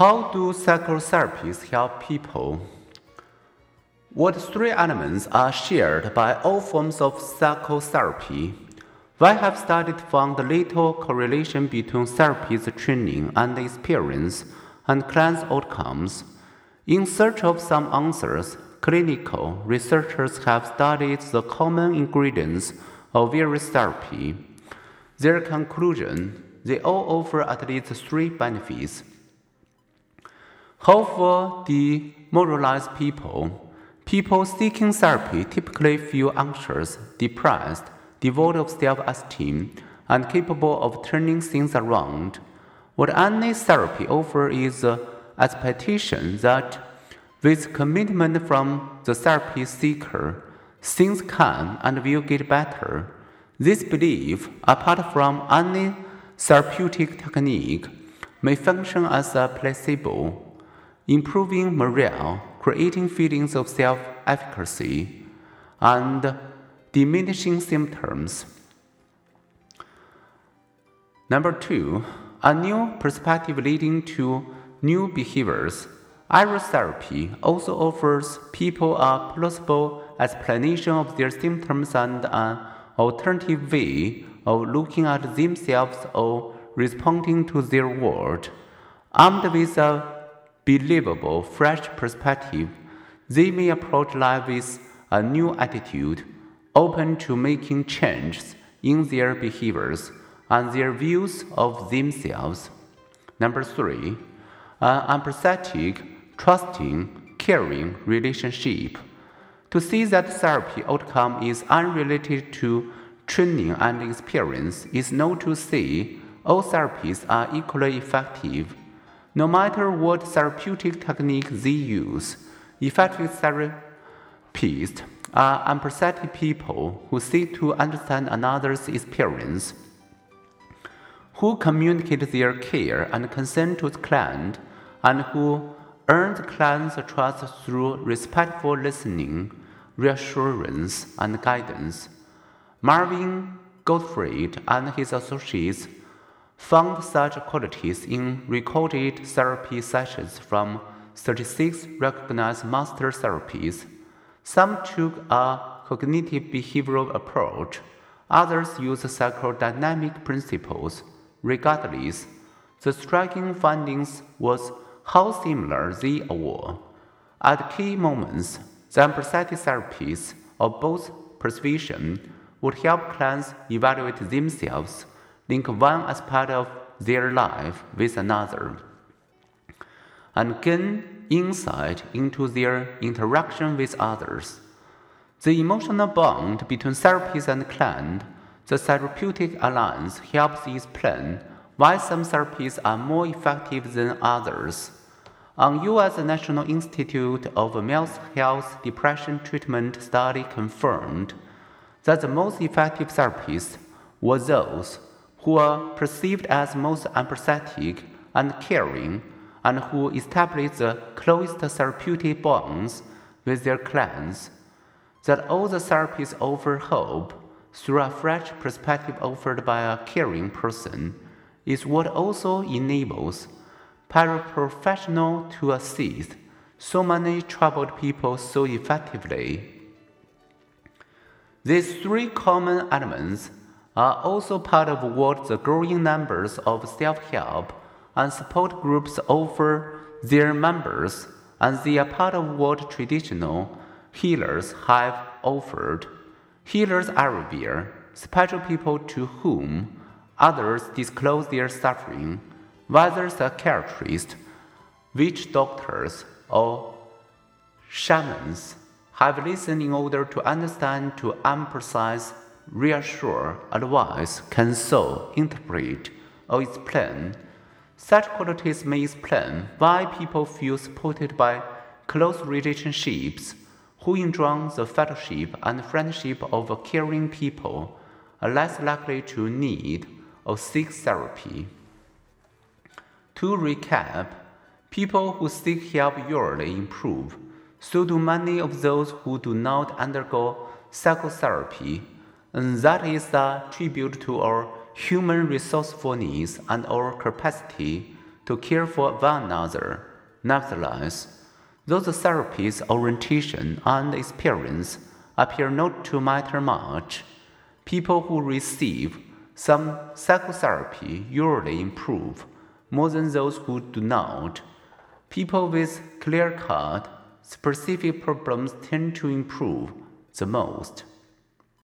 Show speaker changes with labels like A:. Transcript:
A: How do psychotherapies help people? What three elements are shared by all forms of psychotherapy? We have studied found little correlation between therapy's training and experience and clients' outcomes. In search of some answers, clinical researchers have studied the common ingredients of various therapy. Their conclusion, they all offer at least three benefits. For demoralized people? People seeking therapy typically feel anxious, depressed, devoid of self-esteem, and capable of turning things around. What any therapy offers is the expectation that with commitment from the therapy seeker, things can and will get better. This belief, apart from any therapeutic technique, may function as a placebo, improving morale, creating feelings of self efficacy, and diminishing symptoms. Number two, a new perspective leading to new behaviors. Aerotherapy also offers people a plausible explanation of their symptoms and an alternative way of looking at themselves or responding to their world. Armed with a believable, fresh perspective, they may approach life with a new attitude, open to making changes in their behaviors and their views of themselves. Number three, an empathetic, trusting, caring relationship. To see that therapy outcome is unrelated to training and experience is not to say all therapies are equally effective. No matter what therapeutic technique they use, effective therapists are empathetic people who seek to understand another's experience, who communicate their care and concern to the client, and who earn the client's trust through respectful listening, reassurance, and guidance. Marvin Goldfried and his associates found such qualities in recorded therapy sessions from 36 recognized master therapies. Some took a cognitive behavioral approach, others used psychodynamic principles. Regardless, the striking findings was how similar they were. At key moments, the empathetic therapies of both persuasion would help clients evaluate themselves, link one aspect of their life with another, and gain insight into their interaction with others. The emotional bond between therapist and client, the therapeutic alliance helps explain why some therapies are more effective than others. An U.S. National Institute of Mental Health Depression Treatment study confirmed that the most effective therapists were those who are perceived as most empathetic and caring and who establish the closest therapeutic bonds with their clients. That all the therapies offer hope through a fresh perspective offered by a caring person is what also enables paraprofessional to assist so many troubled people so effectively. These three common elements are also part of what the growing numbers of self-help and support groups offer their members, and they are part of what traditional healers have offered. Healers everywhere, special people to whom others disclose their suffering, whether psychiatrists, witch doctors, or shamans, have listened in order to understand, to emphasize, reassure, advise, console, interpret, or explain. Such qualities may explain why people feel supported by close relationships, who enjoy the fellowship and friendship of caring people, are less likely to need or seek therapy. To recap, people who seek help usually improve. So do many of those who do not undergo psychotherapy, and that is a tribute to our human resourcefulness and our capacity to care for one another. Nevertheless, though the therapist's orientation and experience appear not to matter much, people who receive some psychotherapy usually improve more than those who do not. People with clear cut, specific problems tend to improve the most.